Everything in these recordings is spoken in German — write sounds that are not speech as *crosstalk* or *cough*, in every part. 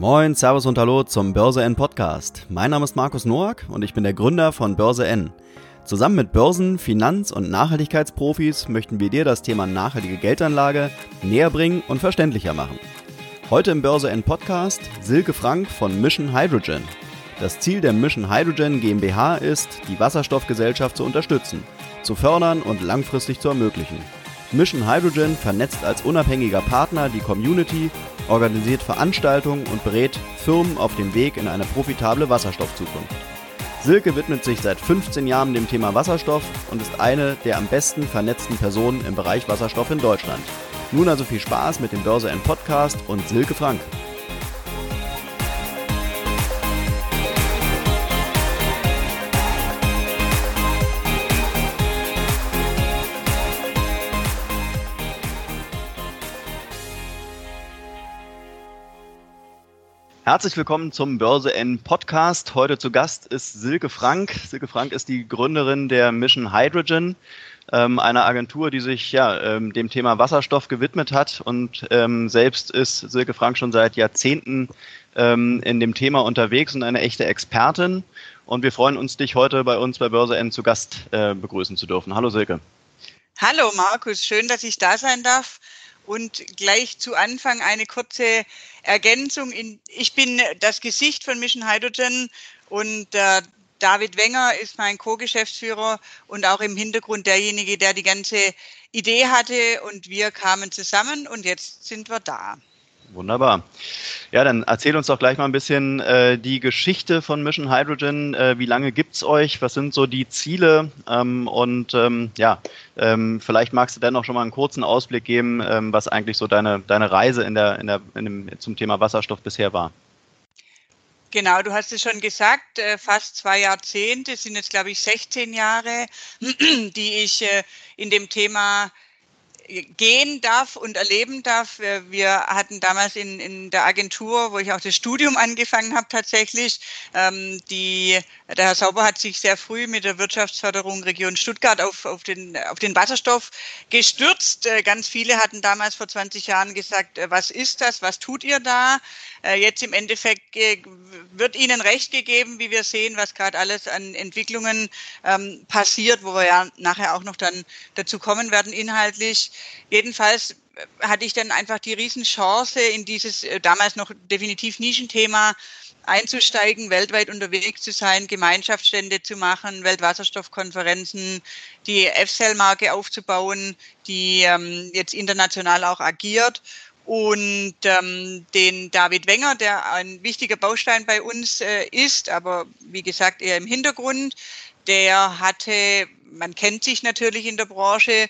Moin, Servus und Hallo zum Börse N Podcast. Mein Name ist Markus Noack und ich bin der Gründer von Börse N. Zusammen mit Börsen-, Finanz- und Nachhaltigkeitsprofis möchten wir dir das Thema nachhaltige Geldanlage näher bringen und verständlicher machen. Heute im Börse N Podcast Silke Frank von Mission Hydrogen. Das Ziel der Mission Hydrogen GmbH ist, die Wasserstoffgesellschaft zu unterstützen, zu fördern und langfristig zu ermöglichen. Mission Hydrogen vernetzt als unabhängiger Partner die Community, organisiert Veranstaltungen und berät Firmen auf dem Weg in eine profitable Wasserstoffzukunft. Silke widmet sich seit 15 Jahren dem Thema Wasserstoff und ist eine der am besten vernetzten Personen im Bereich Wasserstoff in Deutschland. Nun also viel Spaß mit dem Börse N Podcast und Silke Frank. Herzlich willkommen zum Börse N Podcast. Heute zu Gast ist Silke Frank. Silke Frank ist die Gründerin der Mission Hydrogen, ähm, einer Agentur, die sich ja, ähm, dem Thema Wasserstoff gewidmet hat. Und ähm, selbst ist Silke Frank schon seit Jahrzehnten in dem Thema unterwegs und eine echte Expertin. Und wir freuen uns, dich heute bei uns bei Börse N zu Gast äh, begrüßen zu dürfen. Hallo Silke. Hallo Markus, schön, dass ich da sein darf. Und gleich zu Anfang eine kurze Ergänzung. Ich bin das Gesicht von Mission Hydrogen und äh, David Wenger ist mein Co-Geschäftsführer und auch im Hintergrund derjenige, der die ganze Idee hatte und wir kamen zusammen und jetzt sind wir da. Wunderbar. Ja, dann erzähl uns doch gleich mal ein bisschen äh, die Geschichte von Mission Hydrogen. Äh, wie lange gibt es euch? Was sind so die Ziele? Ähm, und ähm, ja, ähm, vielleicht magst du dennoch schon mal einen kurzen Ausblick geben, ähm, was eigentlich so deine, deine Reise in der, in der, in dem, zum Thema Wasserstoff bisher war. Genau, du hast es schon gesagt, äh, fast zwei Jahrzehnte, sind jetzt, glaube ich, 16 Jahre, *clears throat* die ich äh, in dem Thema gehen darf und erleben darf. Wir hatten damals in, in der Agentur, wo ich auch das Studium angefangen habe, tatsächlich, ähm, die, der Herr Sauber hat sich sehr früh mit der Wirtschaftsförderung Region Stuttgart auf, auf, den, auf den Wasserstoff gestürzt. Äh, ganz viele hatten damals vor 20 Jahren gesagt, äh, was ist das, was tut ihr da? Äh, jetzt im Endeffekt wird Ihnen recht gegeben, wie wir sehen, was gerade alles an Entwicklungen ähm, passiert, wo wir ja nachher auch noch dann dazu kommen werden inhaltlich. Jedenfalls äh, hatte ich dann einfach die Riesenchance, in dieses äh, damals noch definitiv Nischenthema einzusteigen, weltweit unterwegs zu sein, Gemeinschaftsstände zu machen, Weltwasserstoffkonferenzen, die F-Cell-Marke aufzubauen, die ähm, jetzt international auch agiert. Und ähm, den David Wenger, der ein wichtiger Baustein bei uns äh, ist, aber wie gesagt eher im Hintergrund, der hatte, man kennt sich natürlich in der Branche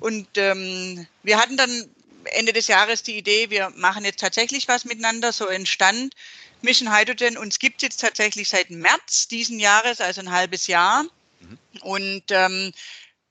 und ähm, wir hatten dann Ende des Jahres die Idee, wir machen jetzt tatsächlich was miteinander, so entstand Mission Hydrogen. Uns gibt es jetzt tatsächlich seit März diesen Jahres, also ein halbes Jahr. Mhm. Und ähm,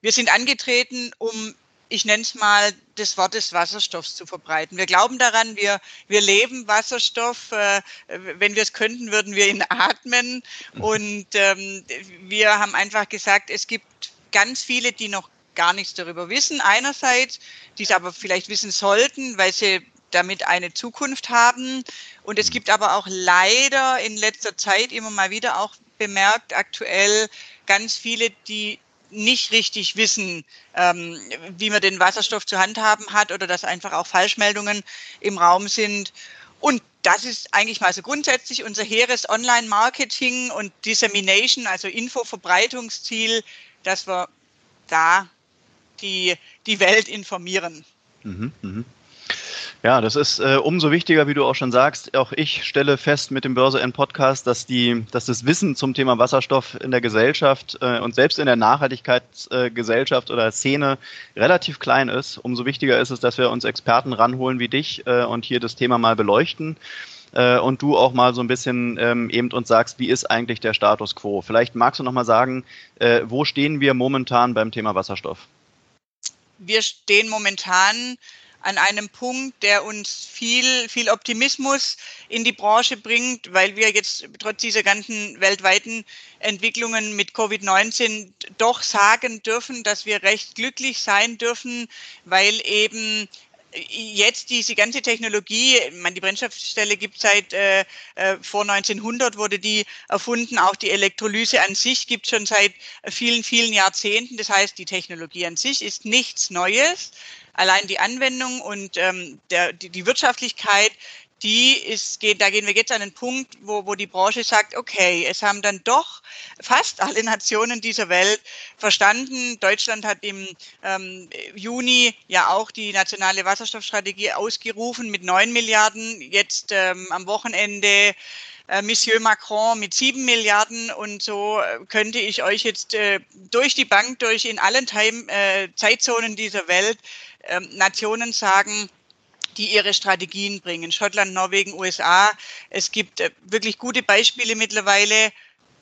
wir sind angetreten, um ich nenne es mal, das Wort des Wasserstoffs zu verbreiten. Wir glauben daran, wir, wir leben Wasserstoff. Äh, wenn wir es könnten, würden wir ihn atmen. Mhm. Und ähm, wir haben einfach gesagt, es gibt ganz viele, die noch gar nichts darüber wissen. Einerseits, die es aber vielleicht wissen sollten, weil sie damit eine Zukunft haben. Und es mhm. gibt aber auch leider in letzter Zeit immer mal wieder auch bemerkt, aktuell ganz viele, die nicht richtig wissen, ähm, wie man den Wasserstoff zu handhaben hat oder dass einfach auch Falschmeldungen im Raum sind. Und das ist eigentlich mal so grundsätzlich unser hehres Online-Marketing und Dissemination, also Infoverbreitungsziel, dass wir da die, die Welt informieren. Mhm, mh. Ja, das ist äh, umso wichtiger, wie du auch schon sagst. Auch ich stelle fest mit dem Börse N Podcast, dass die, dass das Wissen zum Thema Wasserstoff in der Gesellschaft äh, und selbst in der Nachhaltigkeitsgesellschaft äh, oder Szene relativ klein ist. Umso wichtiger ist es, dass wir uns Experten ranholen wie dich äh, und hier das Thema mal beleuchten äh, und du auch mal so ein bisschen ähm, eben uns sagst, wie ist eigentlich der Status quo? Vielleicht magst du noch mal sagen, äh, wo stehen wir momentan beim Thema Wasserstoff? Wir stehen momentan an einem Punkt, der uns viel, viel Optimismus in die Branche bringt, weil wir jetzt trotz dieser ganzen weltweiten Entwicklungen mit Covid-19 doch sagen dürfen, dass wir recht glücklich sein dürfen, weil eben jetzt diese ganze Technologie, man, die Brennstoffzelle gibt seit äh, äh vor 1900 wurde die erfunden, auch die Elektrolyse an sich gibt schon seit vielen, vielen Jahrzehnten. Das heißt, die Technologie an sich ist nichts Neues. Allein die Anwendung und ähm, der, die, die Wirtschaftlichkeit die ist, da gehen wir jetzt an den Punkt, wo, wo die Branche sagt, okay, es haben dann doch fast alle *laughs* Nationen dieser Welt verstanden. Deutschland hat im ähm, Juni ja auch die nationale Wasserstoffstrategie ausgerufen mit neun Milliarden. Jetzt ähm, am Wochenende äh, Monsieur Macron mit sieben Milliarden und so äh, könnte ich euch jetzt äh, durch die Bank, durch in allen Time, äh, Zeitzonen dieser Welt äh, Nationen sagen, die ihre Strategien bringen. Schottland, Norwegen, USA. Es gibt äh, wirklich gute Beispiele mittlerweile.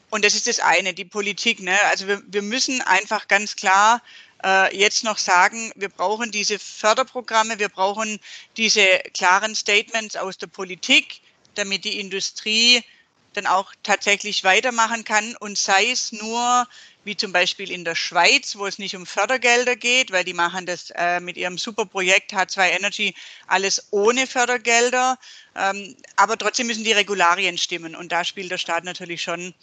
Und das ist das eine, die Politik. Ne? Also wir, wir müssen einfach ganz klar äh, jetzt noch sagen, wir brauchen diese Förderprogramme, wir brauchen diese klaren Statements aus der Politik, damit die Industrie dann auch tatsächlich weitermachen kann und sei es nur wie zum Beispiel in der Schweiz, wo es nicht um Fördergelder geht, weil die machen das äh, mit ihrem Superprojekt H2 Energy alles ohne Fördergelder. Ähm, aber trotzdem müssen die Regularien stimmen und da spielt der Staat natürlich schon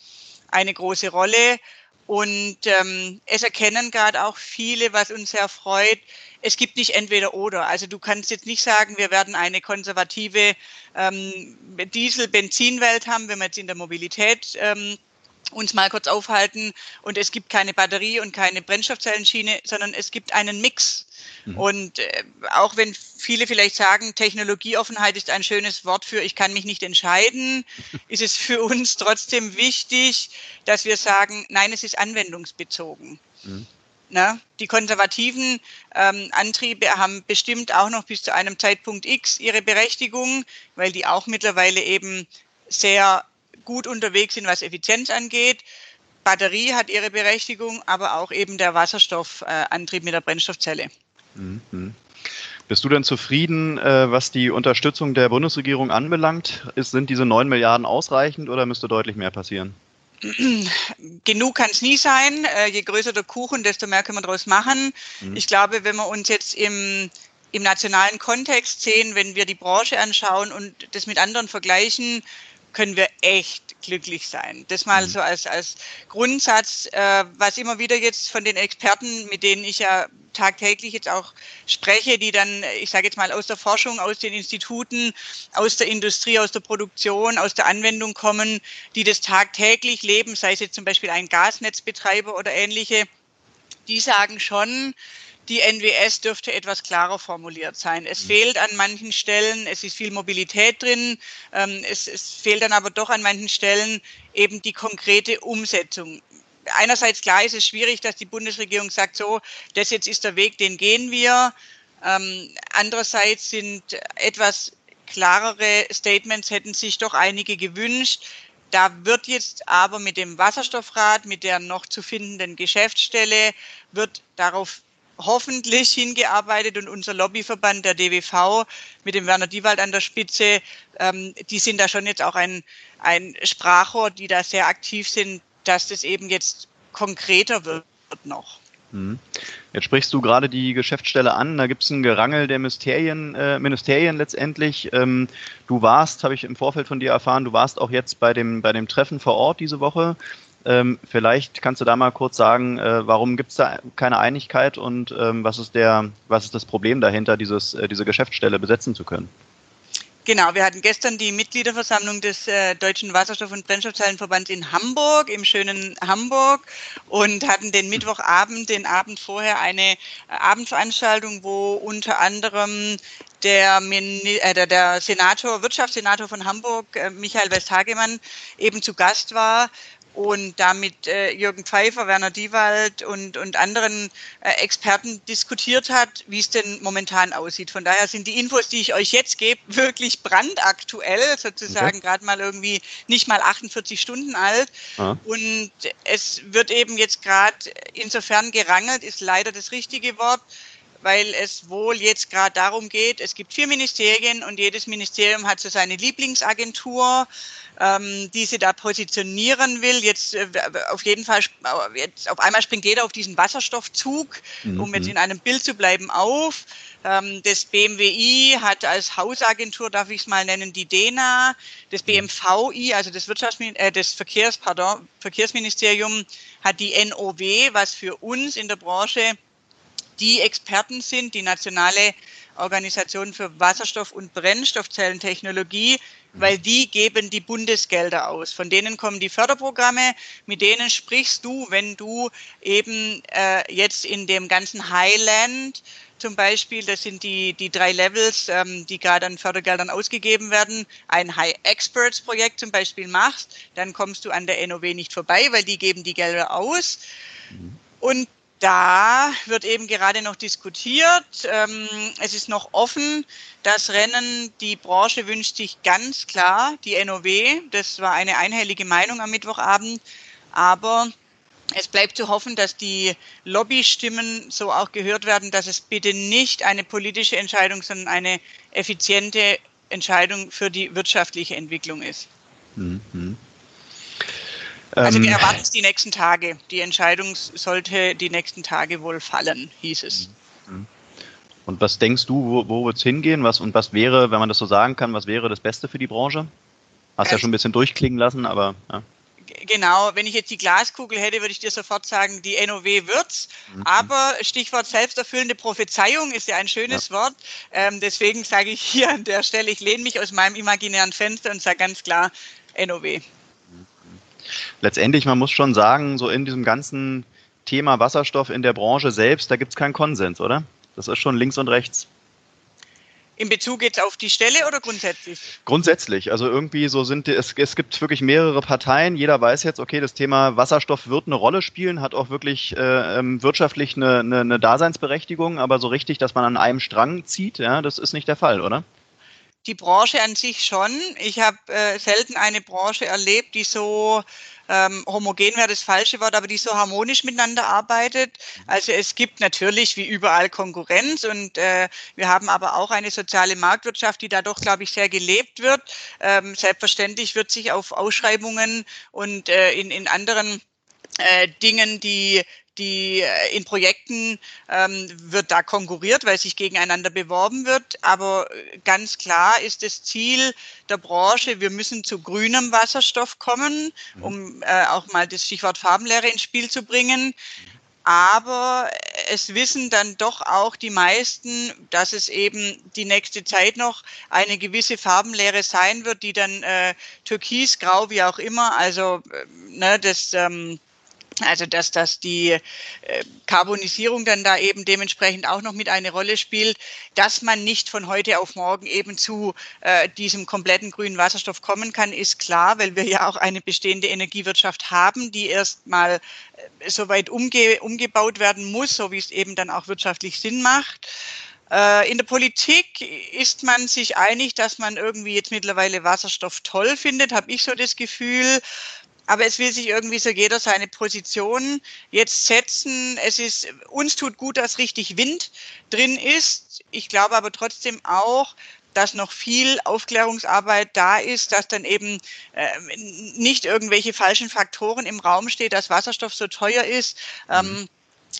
eine große Rolle. Und ähm, es erkennen gerade auch viele, was uns sehr freut, es gibt nicht entweder oder. Also du kannst jetzt nicht sagen, wir werden eine konservative ähm, Diesel-Benzin-Welt haben, wenn wir jetzt in der Mobilität ähm, uns mal kurz aufhalten und es gibt keine Batterie und keine Brennstoffzellenschiene, sondern es gibt einen Mix. Mhm. Und äh, auch wenn viele vielleicht sagen, Technologieoffenheit ist ein schönes Wort für ich kann mich nicht entscheiden, *laughs* ist es für uns trotzdem wichtig, dass wir sagen, nein, es ist anwendungsbezogen. Mhm. Na, die konservativen ähm, Antriebe haben bestimmt auch noch bis zu einem Zeitpunkt X ihre Berechtigung, weil die auch mittlerweile eben sehr gut unterwegs sind, was Effizienz angeht. Batterie hat ihre Berechtigung, aber auch eben der Wasserstoffantrieb mit der Brennstoffzelle. Mhm. Bist du denn zufrieden, äh, was die Unterstützung der Bundesregierung anbelangt? sind diese 9 Milliarden ausreichend oder müsste deutlich mehr passieren? *clears throat* Genug kann es nie sein. Äh, je größer der Kuchen, desto mehr können wir daraus machen. Mhm. Ich glaube, wenn wir uns jetzt im, im nationalen Kontext sehen, wenn wir die Branche anschauen und das mit anderen vergleichen, können wir echt glücklich sein. Das mal mhm. so als, als Grundsatz, äh, was immer wieder jetzt von den Experten, mit denen ich ja tagtäglich jetzt auch spreche, die dann, ich sage jetzt mal, aus der Forschung, aus den Instituten, aus der Industrie, aus der Produktion, aus der Anwendung kommen, die das tagtäglich leben, sei es jetzt zum Beispiel ein Gasnetzbetreiber oder ähnliche, die sagen schon, die NWS dürfte etwas klarer formuliert sein. Es mhm. fehlt an manchen Stellen, es ist viel Mobilität drin, ähm, es, es fehlt dann aber doch an manchen Stellen eben die konkrete Umsetzung einerseits klar ist es schwierig, dass die Bundesregierung sagt, so, das jetzt ist der Weg, den gehen wir. Ähm, andererseits sind etwas klarere Statements hätten sich doch einige gewünscht. Da wird jetzt aber mit dem Wasserstoffrat, mit der noch zu findenden Geschäftsstelle, wird darauf hoffentlich hingearbeitet und unser Lobbyverband, der DWV, mit dem Werner Diewald an der Spitze, ähm, die sind da schon jetzt auch ein, ein Sprachrohr, die da sehr aktiv sind, dass das eben jetzt konkreter wird noch. Mhm. Jetzt sprichst du gerade die Geschäftsstelle an, da gibt es ein Gerangel der Ministerien, äh, Ministerien letztendlich. Ähm, du warst, habe ich im Vorfeld von dir erfahren, du warst auch jetzt bei dem, bei dem Treffen vor Ort diese Woche. Ähm, vielleicht kannst du da mal kurz sagen, äh, warum gibt es da keine Einigkeit und ähm, was, ist der, was ist das Problem dahinter, dieses, äh, diese Geschäftsstelle besetzen zu können? Genau, wir hatten gestern die Mitgliederversammlung des äh, Deutschen Wasserstoff- und Brennstoffzellenverbands in Hamburg, im schönen Hamburg, und hatten den Mittwochabend, den Abend vorher, eine äh, Abendveranstaltung, wo unter anderem der, äh, der, der Senator, Wirtschaftssenator von Hamburg, äh, Michael Westhagemann, eben zu Gast war und damit äh, Jürgen Pfeiffer, Werner Diewald und, und anderen äh, Experten diskutiert hat, wie es denn momentan aussieht. Von daher sind die Infos, die ich euch jetzt gebe, wirklich brandaktuell, sozusagen okay. gerade mal irgendwie nicht mal 48 Stunden alt. Ah. Und es wird eben jetzt gerade insofern gerangelt, ist leider das richtige Wort, weil es wohl jetzt gerade darum geht, es gibt vier Ministerien und jedes Ministerium hat so seine Lieblingsagentur, ähm, die sie da positionieren will. Jetzt äh, auf jeden Fall, jetzt auf einmal springt jeder auf diesen Wasserstoffzug, mhm. um jetzt in einem Bild zu bleiben, auf. Ähm, das BMWI hat als Hausagentur, darf ich es mal nennen, die DENA. Das BMVI, also das, Wirtschaftsmin äh, das Verkehrs, pardon, Verkehrsministerium, hat die NOW, was für uns in der Branche die Experten sind, die nationale Organisation für Wasserstoff- und Brennstoffzellentechnologie, weil die geben die Bundesgelder aus. Von denen kommen die Förderprogramme, mit denen sprichst du, wenn du eben äh, jetzt in dem ganzen Highland zum Beispiel, das sind die, die drei Levels, ähm, die gerade an Fördergeldern ausgegeben werden, ein High Experts Projekt zum Beispiel machst, dann kommst du an der NOW nicht vorbei, weil die geben die Gelder aus. Mhm. Und da wird eben gerade noch diskutiert. Ähm, es ist noch offen. Das Rennen, die Branche wünscht sich ganz klar die NOW. Das war eine einhellige Meinung am Mittwochabend. Aber es bleibt zu hoffen, dass die Lobbystimmen so auch gehört werden, dass es bitte nicht eine politische Entscheidung, sondern eine effiziente Entscheidung für die wirtschaftliche Entwicklung ist. Mhm. Also wir ähm, erwarten es die nächsten Tage. Die Entscheidung sollte die nächsten Tage wohl fallen, hieß es. Mhm. Und was denkst du, wo, wo wird es hingehen? Was, und was wäre, wenn man das so sagen kann, was wäre das Beste für die Branche? Hast also, ja schon ein bisschen durchklingen lassen, aber. Ja. Genau, wenn ich jetzt die Glaskugel hätte, würde ich dir sofort sagen, die NOW wird's. Mhm. Aber Stichwort selbsterfüllende Prophezeiung ist ja ein schönes ja. Wort. Ähm, deswegen sage ich hier an der Stelle, ich lehne mich aus meinem imaginären Fenster und sage ganz klar NOW letztendlich, man muss schon sagen, so in diesem ganzen Thema Wasserstoff in der Branche selbst, da gibt es keinen Konsens, oder? Das ist schon links und rechts. In Bezug jetzt auf die Stelle oder grundsätzlich? Grundsätzlich. Also irgendwie so sind es, es gibt wirklich mehrere Parteien. Jeder weiß jetzt, okay, das Thema Wasserstoff wird eine Rolle spielen, hat auch wirklich äh, ähm, wirtschaftlich eine, eine, eine Daseinsberechtigung, aber so richtig, dass man an einem Strang zieht, ja, das ist nicht der Fall, oder? Die Branche an sich schon. Ich habe äh, selten eine Branche erlebt, die so ähm, homogen wäre das falsche Wort, aber die so harmonisch miteinander arbeitet. Also es gibt natürlich wie überall Konkurrenz und äh, wir haben aber auch eine soziale Marktwirtschaft, die da doch, glaube ich, sehr gelebt wird. Ähm, selbstverständlich wird sich auf Ausschreibungen und äh, in, in anderen äh, Dingen, die die äh, in Projekten ähm, wird da konkurriert, weil sich gegeneinander beworben wird. Aber äh, ganz klar ist das Ziel der Branche, wir müssen zu grünem Wasserstoff kommen, mhm. um äh, auch mal das Stichwort Farbenlehre ins Spiel zu bringen. Aber es wissen dann doch auch die meisten, dass es eben die nächste Zeit noch eine gewisse Farbenlehre sein wird, die dann äh, türkisgrau, wie auch immer, also äh, ne, das ähm, also dass, dass die äh, Karbonisierung dann da eben dementsprechend auch noch mit eine Rolle spielt, dass man nicht von heute auf morgen eben zu äh, diesem kompletten grünen Wasserstoff kommen kann, ist klar, weil wir ja auch eine bestehende Energiewirtschaft haben, die erstmal äh, soweit umge umgebaut werden muss, so wie es eben dann auch wirtschaftlich Sinn macht. Äh, in der Politik ist man sich einig, dass man irgendwie jetzt mittlerweile Wasserstoff toll findet, habe ich so das Gefühl aber es will sich irgendwie so jeder seine Position jetzt setzen. Es ist, uns tut gut, dass richtig Wind drin ist. Ich glaube aber trotzdem auch, dass noch viel Aufklärungsarbeit da ist, dass dann eben äh, nicht irgendwelche falschen Faktoren im Raum steht, dass Wasserstoff so teuer ist. Ähm, mhm. Ähm,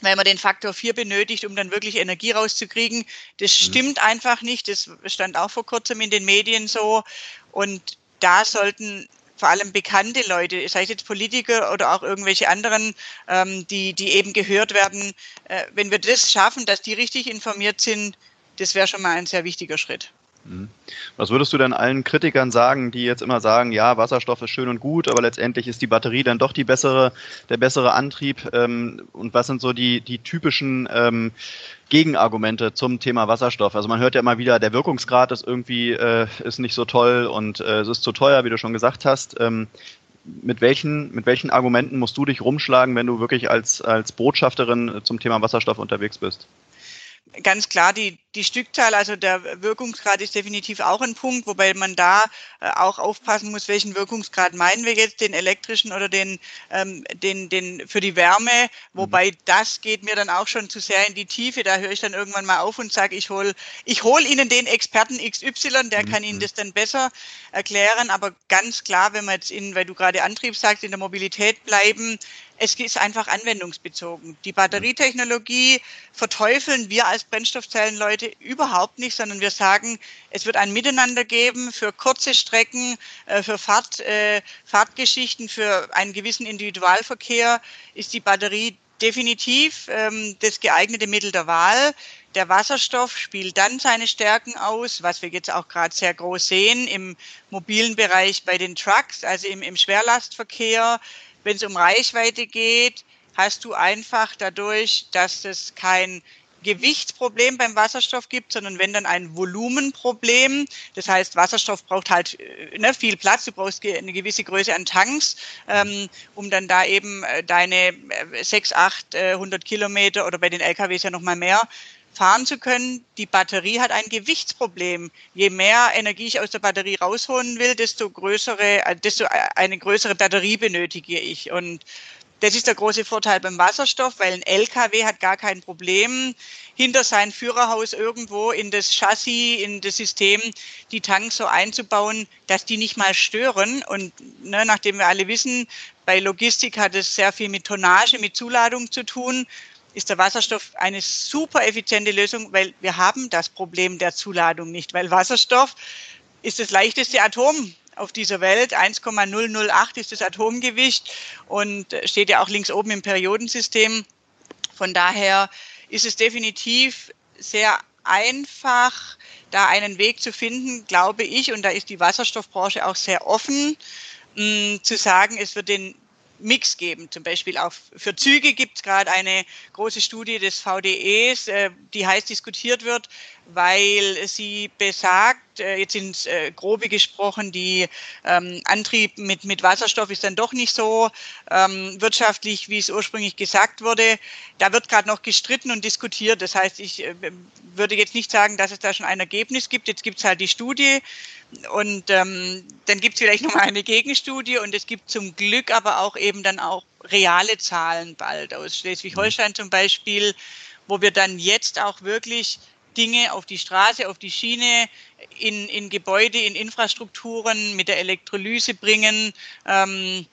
weil man den Faktor 4 benötigt, um dann wirklich Energie rauszukriegen. Das mhm. stimmt einfach nicht. Das stand auch vor kurzem in den Medien so. Und da sollten vor allem bekannte Leute, sei es jetzt Politiker oder auch irgendwelche anderen, ähm, die, die eben gehört werden, äh, wenn wir das schaffen, dass die richtig informiert sind, das wäre schon mal ein sehr wichtiger Schritt. Mhm. Was würdest du denn allen Kritikern sagen, die jetzt immer sagen, ja, Wasserstoff ist schön und gut, aber letztendlich ist die Batterie dann doch die bessere, der bessere Antrieb? Ähm, und was sind so die, die typischen ähm, Gegenargumente zum Thema Wasserstoff? Also man hört ja immer wieder, der Wirkungsgrad ist irgendwie äh, ist nicht so toll und äh, es ist zu teuer, wie du schon gesagt hast. Ähm, mit welchen, mit welchen Argumenten musst du dich rumschlagen, wenn du wirklich als, als Botschafterin zum Thema Wasserstoff unterwegs bist? Ganz klar die die Stückzahl, also der Wirkungsgrad ist definitiv auch ein Punkt, wobei man da äh, auch aufpassen muss, welchen Wirkungsgrad meinen wir jetzt, den elektrischen oder den, ähm, den, den für die Wärme. Wobei mhm. das geht mir dann auch schon zu sehr in die Tiefe. Da höre ich dann irgendwann mal auf und sage, ich hole ich hol Ihnen den Experten XY, der mhm. kann Ihnen das dann besser erklären. Aber ganz klar, wenn wir jetzt in, weil du gerade Antrieb sagst, in der Mobilität bleiben, es ist einfach anwendungsbezogen. Die Batterietechnologie verteufeln wir als Brennstoffzellenleute überhaupt nicht, sondern wir sagen, es wird ein Miteinander geben für kurze Strecken, äh, für Fahrt, äh, Fahrtgeschichten, für einen gewissen Individualverkehr ist die Batterie definitiv ähm, das geeignete Mittel der Wahl. Der Wasserstoff spielt dann seine Stärken aus, was wir jetzt auch gerade sehr groß sehen im mobilen Bereich bei den Trucks, also im, im Schwerlastverkehr, wenn es um Reichweite geht, hast du einfach dadurch, dass es kein Gewichtsproblem beim Wasserstoff gibt, sondern wenn dann ein Volumenproblem. Das heißt, Wasserstoff braucht halt äh, ne, viel Platz, du brauchst eine gewisse Größe an Tanks, ähm, um dann da eben äh, deine 6, 8, 100 Kilometer oder bei den LKWs ja nochmal mehr fahren zu können. Die Batterie hat ein Gewichtsproblem. Je mehr Energie ich aus der Batterie rausholen will, desto größere, äh, desto eine größere Batterie benötige ich. Und das ist der große Vorteil beim Wasserstoff, weil ein LKW hat gar kein Problem, hinter sein Führerhaus irgendwo in das Chassis, in das System, die Tanks so einzubauen, dass die nicht mal stören. Und ne, nachdem wir alle wissen, bei Logistik hat es sehr viel mit Tonnage, mit Zuladung zu tun ist der Wasserstoff eine super effiziente Lösung, weil wir haben das Problem der Zuladung nicht, weil Wasserstoff ist das leichteste Atom auf dieser Welt. 1,008 ist das Atomgewicht und steht ja auch links oben im Periodensystem. Von daher ist es definitiv sehr einfach, da einen Weg zu finden, glaube ich, und da ist die Wasserstoffbranche auch sehr offen, mh, zu sagen, es wird den Mix geben. Zum Beispiel auch für Züge gibt es gerade eine große Studie des VDEs, äh, die heiß diskutiert wird, weil sie besagt, äh, jetzt ins äh, Grobe gesprochen, die ähm, Antrieb mit, mit Wasserstoff ist dann doch nicht so ähm, wirtschaftlich, wie es ursprünglich gesagt wurde. Da wird gerade noch gestritten und diskutiert. Das heißt, ich äh, würde jetzt nicht sagen, dass es da schon ein Ergebnis gibt. Jetzt gibt es halt die Studie und ähm, dann gibt es vielleicht *laughs* noch mal eine Gegenstudie und es gibt zum Glück aber auch eben dann auch reale Zahlen bald aus Schleswig-Holstein zum Beispiel, wo wir dann jetzt auch wirklich Dinge auf die Straße, auf die Schiene, in, in Gebäude, in Infrastrukturen mit der Elektrolyse bringen, ähm,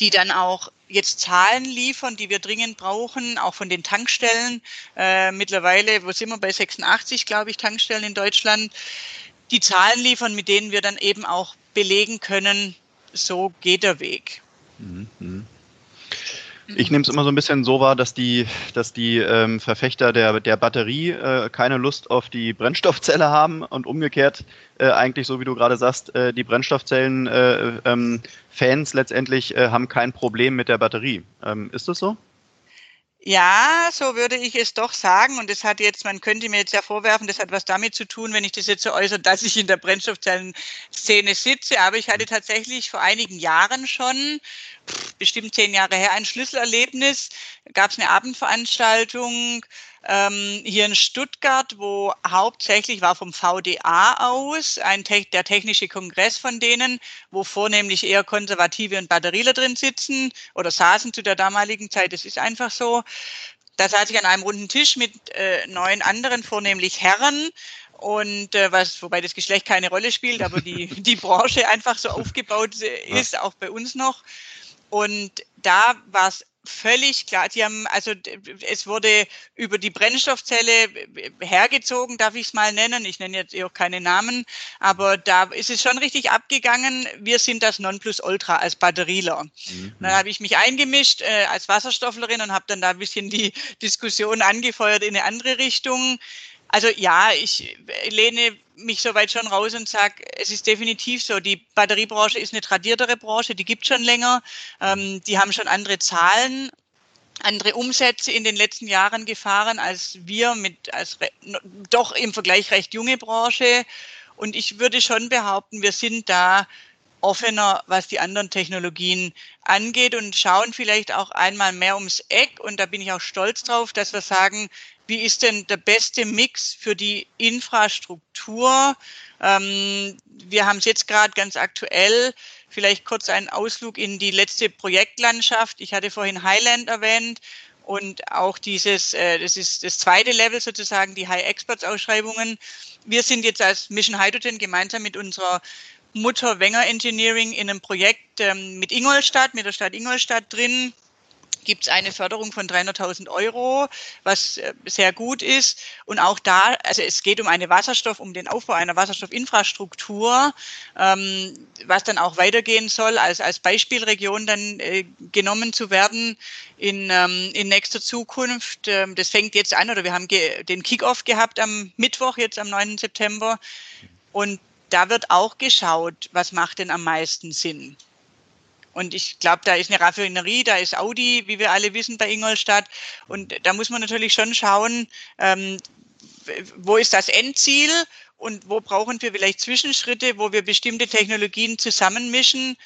die dann auch jetzt Zahlen liefern, die wir dringend brauchen, auch von den Tankstellen. Äh, mittlerweile, wo sind wir bei 86, glaube ich, Tankstellen in Deutschland, die Zahlen liefern, mit denen wir dann eben auch belegen können, so geht der Weg. Mhm. Ich nehme es immer so ein bisschen so wahr, dass die, dass die ähm, Verfechter der, der Batterie äh, keine Lust auf die Brennstoffzelle haben und umgekehrt äh, eigentlich, so wie du gerade sagst, äh, die Brennstoffzellen-Fans äh, ähm, letztendlich äh, haben kein Problem mit der Batterie. Ähm, ist das so? Ja, so würde ich es doch sagen. Und das hat jetzt, man könnte mir jetzt ja vorwerfen, das hat was damit zu tun, wenn ich das jetzt so äußere, dass ich in der Brennstoffzellenszene sitze. Aber ich hatte tatsächlich vor einigen Jahren schon, bestimmt zehn Jahre her, ein Schlüsselerlebnis. Gab es eine Abendveranstaltung ähm, hier in Stuttgart, wo hauptsächlich war vom VDA aus ein der technische Kongress von denen, wo vornehmlich eher Konservative und Batterieler drin sitzen oder saßen zu der damaligen Zeit. Das ist einfach so. Da saß ich an einem runden Tisch mit äh, neun anderen, vornehmlich Herren, und äh, was, wobei das Geschlecht keine Rolle spielt, aber die, *laughs* die Branche einfach so aufgebaut ist, auch bei uns noch. Und da war es völlig klar. Die haben, also es wurde über die Brennstoffzelle hergezogen, darf ich es mal nennen. Ich nenne jetzt auch keine Namen, aber da ist es schon richtig abgegangen. Wir sind das Nonplusultra als Batterieler. Mhm. Dann habe ich mich eingemischt äh, als Wasserstofflerin und habe dann da ein bisschen die Diskussion angefeuert in eine andere Richtung. Also ja, ich lehne mich soweit schon raus und sage, es ist definitiv so, die Batteriebranche ist eine tradiertere Branche, die gibt schon länger, ähm, die haben schon andere Zahlen, andere Umsätze in den letzten Jahren gefahren als wir mit als doch im Vergleich recht junge Branche. Und ich würde schon behaupten, wir sind da offener, was die anderen Technologien angeht und schauen vielleicht auch einmal mehr ums Eck. Und da bin ich auch stolz drauf, dass wir sagen, wie ist denn der beste Mix für die Infrastruktur? Ähm, wir haben es jetzt gerade ganz aktuell, vielleicht kurz einen Ausflug in die letzte Projektlandschaft. Ich hatte vorhin Highland erwähnt und auch dieses, äh, das ist das zweite Level sozusagen, die High Experts Ausschreibungen. Wir sind jetzt als Mission Hydrogen gemeinsam mit unserer Mutter Wenger Engineering in einem Projekt ähm, mit Ingolstadt, mit der Stadt Ingolstadt drin gibt es eine Förderung von 300.000 Euro, was äh, sehr gut ist. Und auch da, also es geht um eine Wasserstoff, um den Aufbau einer Wasserstoffinfrastruktur, ähm, was dann auch weitergehen soll, als, als Beispielregion dann äh, genommen zu werden in, ähm, in nächster Zukunft. Ähm, das fängt jetzt an, oder wir haben den Kickoff gehabt am Mittwoch, jetzt am 9. September. Und da wird auch geschaut, was macht denn am meisten Sinn. Und ich glaube, da ist eine Raffinerie, da ist Audi, wie wir alle wissen, bei Ingolstadt. Und da muss man natürlich schon schauen, ähm, wo ist das Endziel und wo brauchen wir vielleicht Zwischenschritte, wo wir bestimmte Technologien zusammenmischen,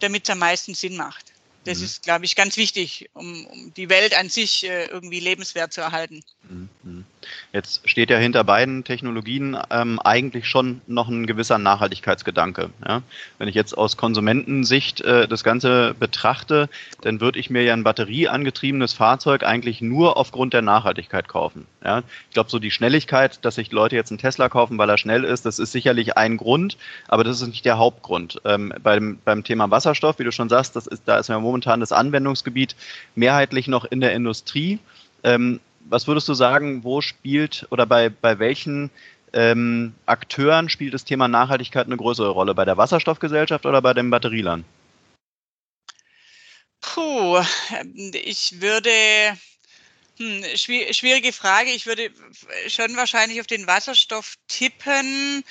damit es am meisten Sinn macht. Das mhm. ist, glaube ich, ganz wichtig, um, um die Welt an sich äh, irgendwie lebenswert zu erhalten. Mhm. Jetzt steht ja hinter beiden Technologien ähm, eigentlich schon noch ein gewisser Nachhaltigkeitsgedanke. Ja? Wenn ich jetzt aus Konsumentensicht äh, das Ganze betrachte, dann würde ich mir ja ein batterieangetriebenes Fahrzeug eigentlich nur aufgrund der Nachhaltigkeit kaufen. Ja? Ich glaube, so die Schnelligkeit, dass sich Leute jetzt einen Tesla kaufen, weil er schnell ist, das ist sicherlich ein Grund, aber das ist nicht der Hauptgrund. Ähm, beim, beim Thema Wasserstoff, wie du schon sagst, das ist, da ist ja momentan das Anwendungsgebiet mehrheitlich noch in der Industrie. Ähm, was würdest du sagen, wo spielt oder bei, bei welchen ähm, Akteuren spielt das Thema Nachhaltigkeit eine größere Rolle? Bei der Wasserstoffgesellschaft oder bei dem Batterieland? Puh, ich würde, hm, schwierige Frage, ich würde schon wahrscheinlich auf den Wasserstoff tippen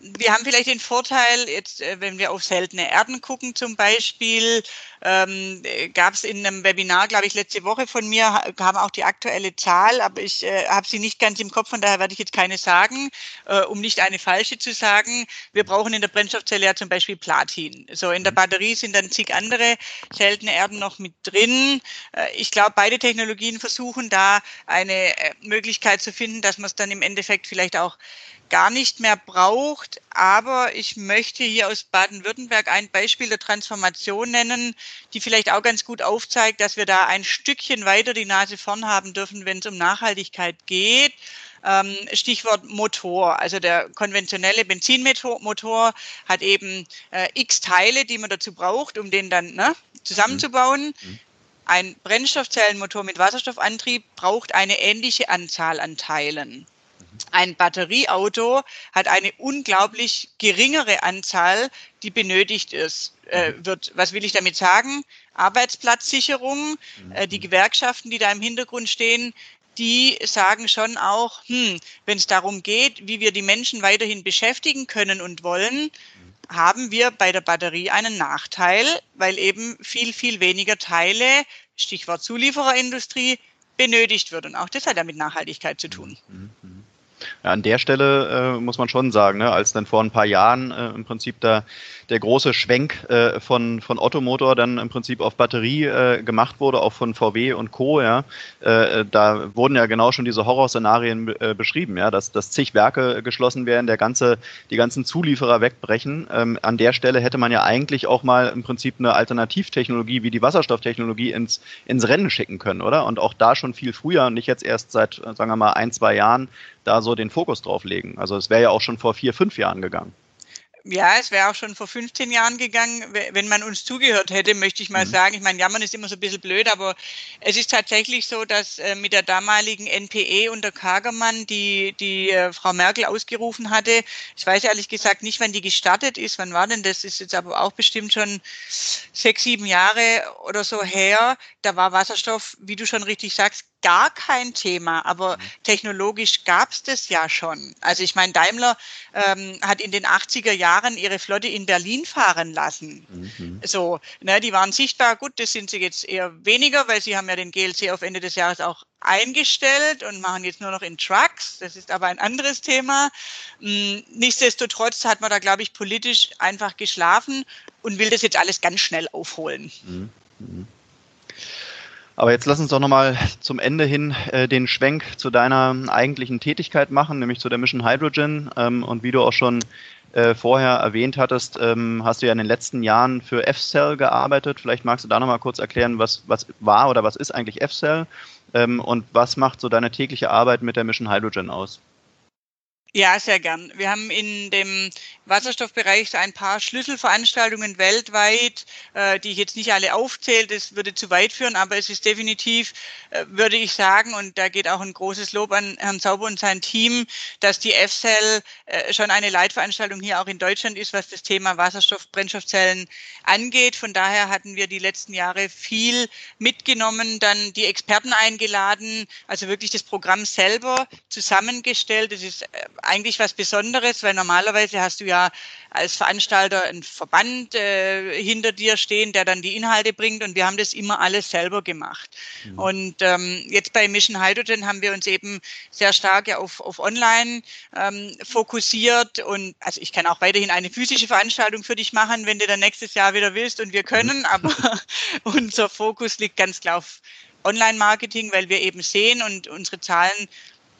wir haben vielleicht den Vorteil, jetzt, äh, wenn wir auf seltene Erden gucken zum Beispiel, ähm, gab es in einem Webinar, glaube ich, letzte Woche von mir, kam auch die aktuelle Zahl, aber ich äh, habe sie nicht ganz im Kopf, von daher werde ich jetzt keine sagen, äh, um nicht eine falsche zu sagen. Wir brauchen in der Brennstoffzelle ja zum Beispiel Platin. So, in der mhm. Batterie sind dann zig andere seltene Erden noch mit drin. Äh, ich glaube, beide Technologien versuchen da eine äh, Möglichkeit zu finden, dass man es dann im Endeffekt vielleicht auch gar nicht mehr braucht. Aber ich möchte hier aus Baden-Württemberg ein Beispiel der Transformation nennen, die vielleicht auch ganz gut aufzeigt, dass wir da ein Stückchen weiter die Nase vorn haben dürfen, wenn es um Nachhaltigkeit geht. Ähm, Stichwort Motor. Also der konventionelle Benzinmotor hat eben äh, x Teile, die man dazu braucht, um den dann ne, zusammenzubauen. Mhm. Ein Brennstoffzellenmotor mit Wasserstoffantrieb braucht eine ähnliche Anzahl an Teilen. Ein Batterieauto hat eine unglaublich geringere Anzahl, die benötigt ist, äh, mhm. wird. Was will ich damit sagen? Arbeitsplatzsicherung. Äh, die mhm. Gewerkschaften, die da im Hintergrund stehen, die sagen schon auch, hm, wenn es darum geht, wie wir die Menschen weiterhin beschäftigen können und wollen, mhm. haben wir bei der Batterie einen Nachteil, weil eben viel, viel weniger Teile, Stichwort Zuliefererindustrie, benötigt wird. Und auch das hat ja mit Nachhaltigkeit zu tun. Mhm. Ja, an der Stelle äh, muss man schon sagen, ne, als dann vor ein paar Jahren äh, im Prinzip da der große Schwenk äh, von, von Ottomotor dann im Prinzip auf Batterie äh, gemacht wurde, auch von VW und Co., ja, äh, da wurden ja genau schon diese Horrorszenarien äh, beschrieben, ja, dass, dass zig Werke geschlossen werden, der ganze, die ganzen Zulieferer wegbrechen. Ähm, an der Stelle hätte man ja eigentlich auch mal im Prinzip eine Alternativtechnologie wie die Wasserstofftechnologie ins, ins Rennen schicken können, oder? Und auch da schon viel früher, nicht jetzt erst seit, sagen wir mal, ein, zwei Jahren, da so den Fokus drauf legen. Also es wäre ja auch schon vor vier, fünf Jahren gegangen. Ja, es wäre auch schon vor 15 Jahren gegangen, wenn man uns zugehört hätte, möchte ich mal mhm. sagen. Ich meine, jammern ist immer so ein bisschen blöd, aber es ist tatsächlich so, dass äh, mit der damaligen NPE unter Kagermann, die die äh, Frau Merkel ausgerufen hatte, ich weiß ehrlich gesagt nicht, wann die gestartet ist, wann war denn das? Ist jetzt aber auch bestimmt schon sechs, sieben Jahre oder so her. Da war Wasserstoff, wie du schon richtig sagst, gar kein Thema, aber mhm. technologisch gab es das ja schon. Also ich meine, Daimler ähm, hat in den 80er Jahren ihre Flotte in Berlin fahren lassen. Mhm. So, ne, die waren sichtbar, gut, das sind sie jetzt eher weniger, weil sie haben ja den GLC auf Ende des Jahres auch eingestellt und machen jetzt nur noch in Trucks. Das ist aber ein anderes Thema. Hm, nichtsdestotrotz hat man da, glaube ich, politisch einfach geschlafen und will das jetzt alles ganz schnell aufholen. Mhm. mhm. Aber jetzt lass uns doch nochmal zum Ende hin äh, den Schwenk zu deiner eigentlichen Tätigkeit machen, nämlich zu der Mission Hydrogen. Ähm, und wie du auch schon äh, vorher erwähnt hattest, ähm, hast du ja in den letzten Jahren für F-Cell gearbeitet. Vielleicht magst du da nochmal kurz erklären, was, was war oder was ist eigentlich F-Cell ähm, und was macht so deine tägliche Arbeit mit der Mission Hydrogen aus? Ja, sehr gern. Wir haben in dem Wasserstoffbereich ein paar Schlüsselveranstaltungen weltweit, äh, die ich jetzt nicht alle aufzähle, das würde zu weit führen, aber es ist definitiv, äh, würde ich sagen, und da geht auch ein großes Lob an Herrn Sauber und sein Team, dass die FCEL äh, schon eine Leitveranstaltung hier auch in Deutschland ist, was das Thema Wasserstoff-Brennstoffzellen angeht. Von daher hatten wir die letzten Jahre viel mitgenommen, dann die Experten eingeladen, also wirklich das Programm selber zusammengestellt. Das ist eigentlich was Besonderes, weil normalerweise hast du ja als Veranstalter einen Verband äh, hinter dir stehen, der dann die Inhalte bringt und wir haben das immer alles selber gemacht. Mhm. Und ähm, jetzt bei Mission Hydrogen haben wir uns eben sehr stark ja auf, auf Online ähm, fokussiert und also ich kann auch weiterhin eine physische Veranstaltung für dich machen, wenn du dann nächstes Jahr wieder willst und wir können, mhm. aber *laughs* unser Fokus liegt ganz klar auf Online-Marketing, weil wir eben sehen und unsere Zahlen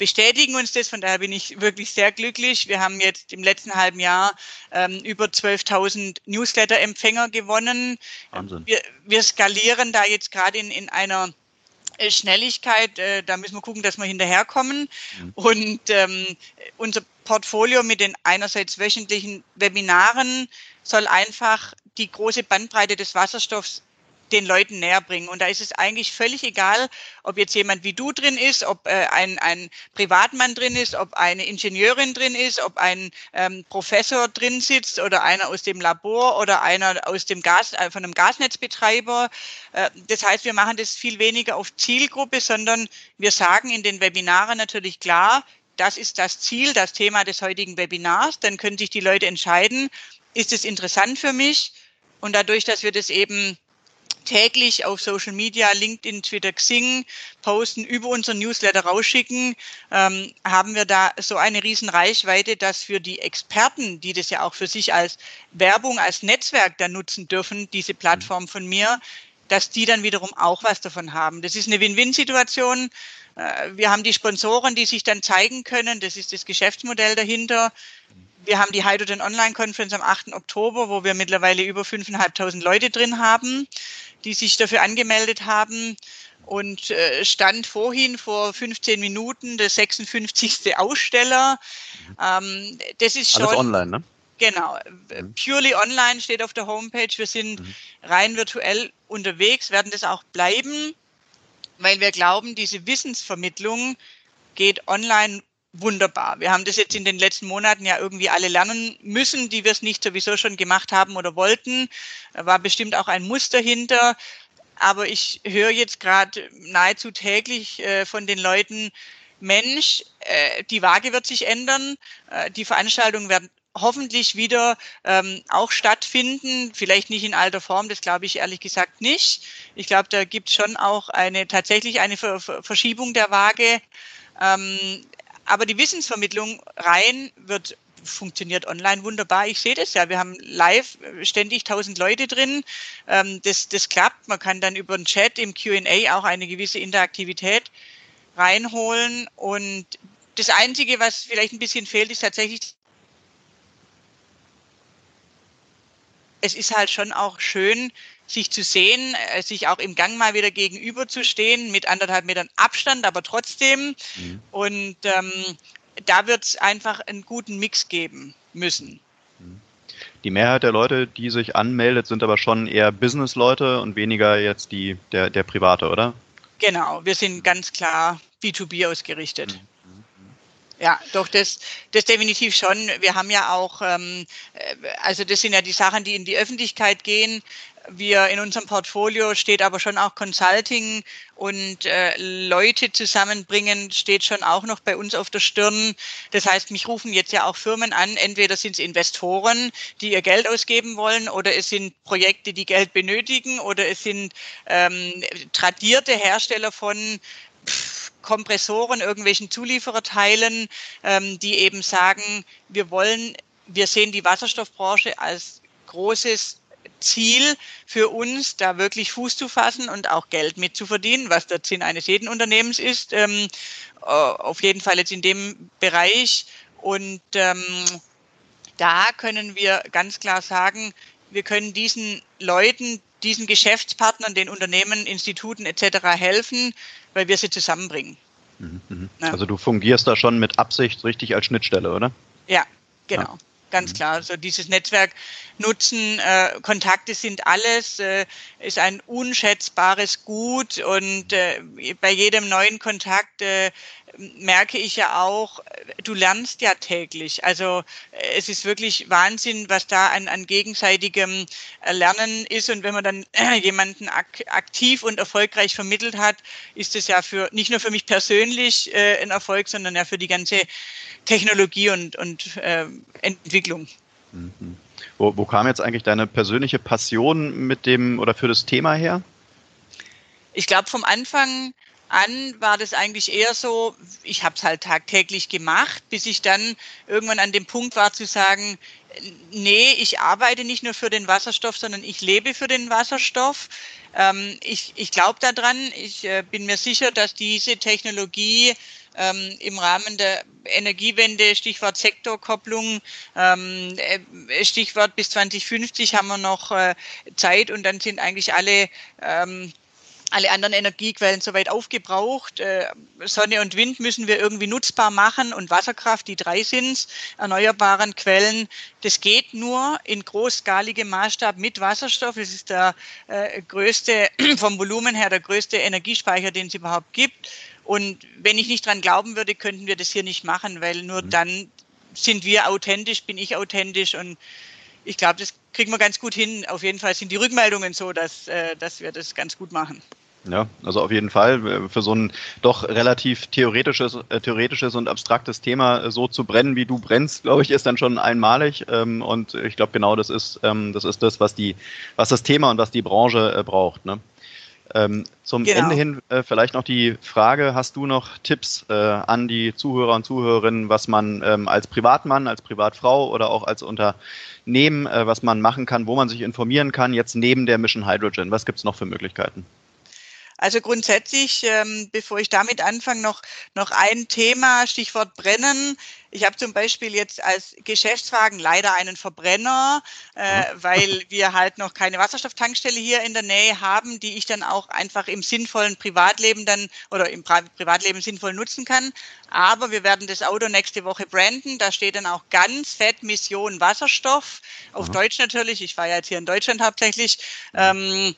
bestätigen uns das. Von daher bin ich wirklich sehr glücklich. Wir haben jetzt im letzten halben Jahr ähm, über 12.000 Newsletter-Empfänger gewonnen. Wahnsinn. Wir, wir skalieren da jetzt gerade in, in einer äh, Schnelligkeit, äh, da müssen wir gucken, dass wir hinterherkommen. Mhm. Und ähm, unser Portfolio mit den einerseits wöchentlichen Webinaren soll einfach die große Bandbreite des Wasserstoffs den Leuten näher bringen. Und da ist es eigentlich völlig egal, ob jetzt jemand wie du drin ist, ob äh, ein, ein Privatmann drin ist, ob eine Ingenieurin drin ist, ob ein ähm, Professor drin sitzt oder einer aus dem Labor oder einer aus dem Gas, äh, von einem Gasnetzbetreiber. Äh, das heißt, wir machen das viel weniger auf Zielgruppe, sondern wir sagen in den Webinaren natürlich klar, das ist das Ziel, das Thema des heutigen Webinars. Dann können sich die Leute entscheiden, ist es interessant für mich? Und dadurch, dass wir das eben täglich auf Social Media, LinkedIn, Twitter, Xing posten, über unseren Newsletter rausschicken, ähm, haben wir da so eine riesen Reichweite, dass für die Experten, die das ja auch für sich als Werbung, als Netzwerk da nutzen dürfen, diese Plattform von mir, dass die dann wiederum auch was davon haben. Das ist eine Win-Win-Situation. Äh, wir haben die Sponsoren, die sich dann zeigen können. Das ist das Geschäftsmodell dahinter wir haben die Hydrogen Online Conference am 8. Oktober, wo wir mittlerweile über 5.500 Leute drin haben, die sich dafür angemeldet haben. Und äh, stand vorhin vor 15 Minuten der 56. Aussteller. Ähm, das ist schon. Alles online, ne? Genau. Mhm. Purely online steht auf der Homepage. Wir sind mhm. rein virtuell unterwegs, werden das auch bleiben, weil wir glauben, diese Wissensvermittlung geht online wunderbar. Wir haben das jetzt in den letzten Monaten ja irgendwie alle lernen müssen, die wir es nicht sowieso schon gemacht haben oder wollten. War bestimmt auch ein Muster hinter. Aber ich höre jetzt gerade nahezu täglich äh, von den Leuten, Mensch, äh, die Waage wird sich ändern, äh, die Veranstaltungen werden hoffentlich wieder ähm, auch stattfinden. Vielleicht nicht in alter Form, das glaube ich ehrlich gesagt nicht. Ich glaube, da gibt es schon auch eine tatsächlich eine Ver Verschiebung der Waage. Ähm, aber die Wissensvermittlung rein wird funktioniert online wunderbar. Ich sehe das ja. Wir haben live ständig tausend Leute drin. Ähm, das, das klappt. Man kann dann über den Chat im QA auch eine gewisse Interaktivität reinholen. Und das Einzige, was vielleicht ein bisschen fehlt, ist tatsächlich, es ist halt schon auch schön, sich zu sehen, äh, sich auch im Gang mal wieder gegenüberzustehen mit anderthalb Metern Abstand, aber trotzdem. Mhm. Und ähm, da wird es einfach einen guten Mix geben müssen. Mhm. Die Mehrheit der Leute, die sich anmeldet, sind aber schon eher Business-Leute und weniger jetzt die, der, der Private, oder? Genau, wir sind ganz klar B2B ausgerichtet. Mhm. Ja, doch, das, das definitiv schon. Wir haben ja auch, ähm, äh, also das sind ja die Sachen, die in die Öffentlichkeit gehen. Wir in unserem Portfolio steht aber schon auch Consulting und äh, Leute zusammenbringen, steht schon auch noch bei uns auf der Stirn. Das heißt, mich rufen jetzt ja auch Firmen an, entweder sind es Investoren, die ihr Geld ausgeben wollen, oder es sind Projekte, die Geld benötigen, oder es sind ähm, tradierte Hersteller von Kompressoren, irgendwelchen Zuliefererteilen, ähm, die eben sagen, wir wollen, wir sehen die Wasserstoffbranche als großes Ziel für uns, da wirklich Fuß zu fassen und auch Geld mitzuverdienen, was der Sinn eines jeden Unternehmens ist. Ähm, äh, auf jeden Fall jetzt in dem Bereich. Und ähm, da können wir ganz klar sagen, wir können diesen Leuten, diesen Geschäftspartnern, den Unternehmen, Instituten etc. helfen, weil wir sie zusammenbringen. Mhm, mhm. Also du fungierst da schon mit Absicht richtig als Schnittstelle, oder? Ja, genau. Ja ganz mhm. klar. Also dieses Netzwerk nutzen, äh, Kontakte sind alles, äh, ist ein unschätzbares Gut und äh, bei jedem neuen Kontakt äh, merke ich ja auch, du lernst ja täglich. Also äh, es ist wirklich Wahnsinn, was da an, an gegenseitigem äh, Lernen ist. Und wenn man dann *clears throat* jemanden ak aktiv und erfolgreich vermittelt hat, ist es ja für nicht nur für mich persönlich äh, ein Erfolg, sondern ja für die ganze Technologie und, und äh, Entwicklung. Mhm. Wo, wo kam jetzt eigentlich deine persönliche Passion mit dem oder für das Thema her? Ich glaube, vom Anfang an war das eigentlich eher so, ich habe es halt tagtäglich gemacht, bis ich dann irgendwann an dem Punkt war zu sagen, nee, ich arbeite nicht nur für den Wasserstoff, sondern ich lebe für den Wasserstoff. Ähm, ich ich glaube daran, ich äh, bin mir sicher, dass diese Technologie ähm, im Rahmen der Energiewende, Stichwort Sektorkopplung, ähm, äh, Stichwort bis 2050 haben wir noch äh, Zeit und dann sind eigentlich alle ähm, alle anderen Energiequellen soweit aufgebraucht. Äh, Sonne und Wind müssen wir irgendwie nutzbar machen und Wasserkraft, die drei sind erneuerbaren Quellen. Das geht nur in großskaligem Maßstab mit Wasserstoff. Es ist der äh, größte, *clears throat* vom Volumen her, der größte Energiespeicher, den es überhaupt gibt. Und wenn ich nicht dran glauben würde, könnten wir das hier nicht machen, weil nur mhm. dann sind wir authentisch, bin ich authentisch und ich glaube, das kriegen wir ganz gut hin. Auf jeden Fall sind die Rückmeldungen so, dass, äh, dass wir das ganz gut machen. Ja, also auf jeden Fall für so ein doch relativ theoretisches, äh, theoretisches und abstraktes Thema so zu brennen, wie du brennst, glaube ich, ist dann schon einmalig. Ähm, und ich glaube, genau das ist, ähm, das ist das, was die, was das Thema und was die Branche äh, braucht. Ne? Ähm, zum genau. Ende hin äh, vielleicht noch die Frage, hast du noch Tipps äh, an die Zuhörer und Zuhörerinnen, was man ähm, als Privatmann, als Privatfrau oder auch als Unternehmen, äh, was man machen kann, wo man sich informieren kann, jetzt neben der Mission Hydrogen? Was gibt es noch für Möglichkeiten? Also grundsätzlich, ähm, bevor ich damit anfange, noch, noch ein Thema, Stichwort Brennen. Ich habe zum Beispiel jetzt als Geschäftswagen leider einen Verbrenner, äh, weil wir halt noch keine Wasserstofftankstelle hier in der Nähe haben, die ich dann auch einfach im sinnvollen Privatleben dann oder im Privatleben sinnvoll nutzen kann. Aber wir werden das Auto nächste Woche branden. Da steht dann auch ganz fett Mission Wasserstoff, auf. Deutsch natürlich. Ich war ja jetzt hier in Deutschland hauptsächlich. Ähm,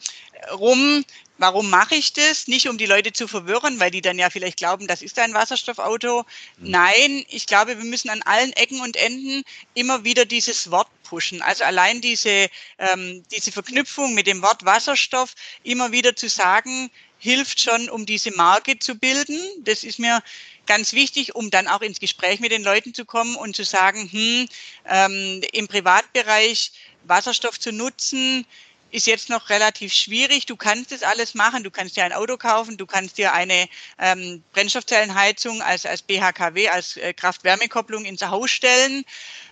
rum. Warum mache ich das? Nicht um die Leute zu verwirren, weil die dann ja vielleicht glauben, das ist ein Wasserstoffauto. Mhm. Nein, ich glaube, wir müssen an allen Ecken und Enden immer wieder dieses Wort pushen. Also allein diese, ähm, diese Verknüpfung mit dem Wort Wasserstoff immer wieder zu sagen, hilft schon, um diese Marke zu bilden. Das ist mir ganz wichtig, um dann auch ins Gespräch mit den Leuten zu kommen und zu sagen, hm, ähm, im Privatbereich Wasserstoff zu nutzen, ist jetzt noch relativ schwierig. Du kannst das alles machen. Du kannst dir ein Auto kaufen, du kannst dir eine ähm, Brennstoffzellenheizung als, als BHKW, als äh, Kraft-Wärme-Kopplung ins Haus stellen.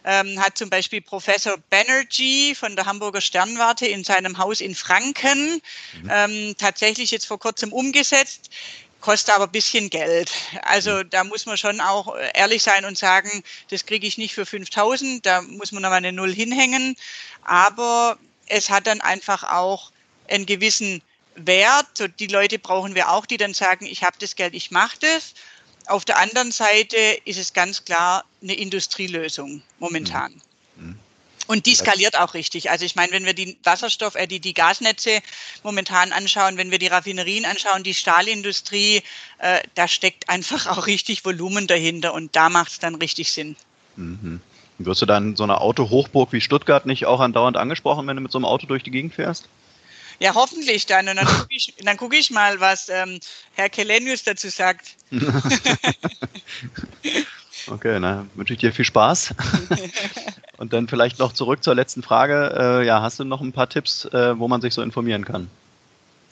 Ähm, hat zum Beispiel Professor Banerjee von der Hamburger Sternwarte in seinem Haus in Franken mhm. ähm, tatsächlich jetzt vor kurzem umgesetzt kostet aber ein bisschen Geld. Also mhm. da muss man schon auch ehrlich sein und sagen, das kriege ich nicht für 5000, da muss man nochmal eine Null hinhängen. Aber es hat dann einfach auch einen gewissen Wert. So die Leute brauchen wir auch, die dann sagen, ich habe das Geld, ich mache das. Auf der anderen Seite ist es ganz klar eine Industrielösung momentan. Mhm. mhm. Und die skaliert auch richtig. Also ich meine, wenn wir die Wasserstoff, äh, die, die Gasnetze momentan anschauen, wenn wir die Raffinerien anschauen, die Stahlindustrie, äh, da steckt einfach *laughs* auch richtig Volumen dahinter und da macht es dann richtig Sinn. Mhm. Wirst du dann so eine Autohochburg wie Stuttgart nicht auch andauernd angesprochen, wenn du mit so einem Auto durch die Gegend fährst? Ja, hoffentlich dann. Und dann gucke ich, *laughs* guck ich mal, was ähm, Herr Kelenius dazu sagt. *laughs* okay, na, wünsche ich dir viel Spaß. *laughs* Und dann vielleicht noch zurück zur letzten Frage. Äh, ja, hast du noch ein paar Tipps, äh, wo man sich so informieren kann?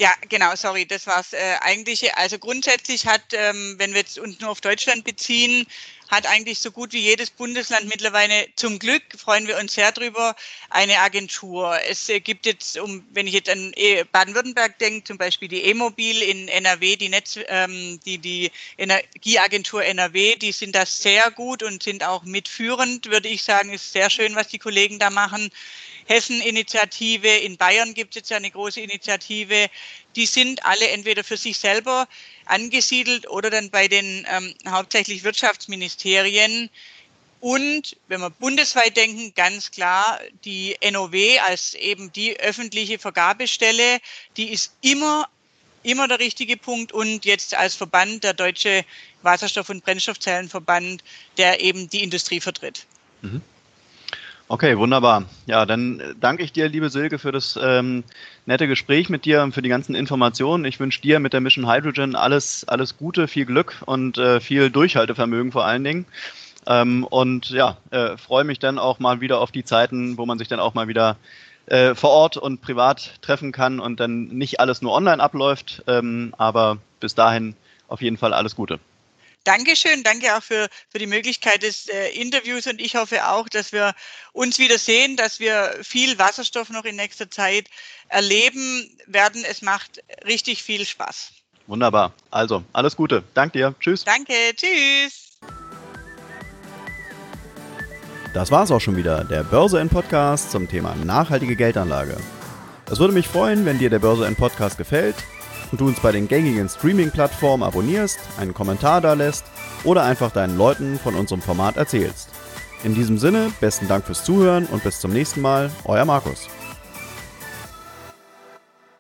Ja, genau, sorry, das war das äh, eigentliche. Also grundsätzlich hat, ähm, wenn wir jetzt uns nur auf Deutschland beziehen, hat eigentlich so gut wie jedes Bundesland mittlerweile zum Glück, freuen wir uns sehr drüber, eine Agentur. Es äh, gibt jetzt, um, wenn ich jetzt an äh, Baden-Württemberg denke, zum Beispiel die E-Mobil in NRW, die, Netz, ähm, die, die Energieagentur NRW, die sind da sehr gut und sind auch mitführend, würde ich sagen, ist sehr schön, was die Kollegen da machen. Hessen-Initiative, in Bayern gibt es jetzt ja eine große Initiative, die sind alle entweder für sich selber angesiedelt oder dann bei den ähm, hauptsächlich Wirtschaftsministerien. Und wenn wir bundesweit denken, ganz klar, die NOW als eben die öffentliche Vergabestelle, die ist immer, immer der richtige Punkt. Und jetzt als Verband, der Deutsche Wasserstoff- und Brennstoffzellenverband, der eben die Industrie vertritt. Mhm. Okay, wunderbar. Ja, dann danke ich dir, liebe Silke, für das ähm, nette Gespräch mit dir und für die ganzen Informationen. Ich wünsche dir mit der Mission Hydrogen alles, alles Gute, viel Glück und äh, viel Durchhaltevermögen vor allen Dingen. Ähm, und ja, äh, freue mich dann auch mal wieder auf die Zeiten, wo man sich dann auch mal wieder äh, vor Ort und privat treffen kann und dann nicht alles nur online abläuft. Ähm, aber bis dahin auf jeden Fall alles Gute. Dankeschön, danke auch für, für die Möglichkeit des äh, Interviews und ich hoffe auch, dass wir uns wieder sehen, dass wir viel Wasserstoff noch in nächster Zeit erleben werden. Es macht richtig viel Spaß. Wunderbar. Also, alles Gute. Danke dir. Tschüss. Danke. Tschüss. Das war's auch schon wieder, der Börse N Podcast zum Thema nachhaltige Geldanlage. Es würde mich freuen, wenn dir der Börse N Podcast gefällt und du uns bei den gängigen Streaming-Plattformen abonnierst, einen Kommentar da lässt oder einfach deinen Leuten von unserem Format erzählst. In diesem Sinne, besten Dank fürs Zuhören und bis zum nächsten Mal, euer Markus.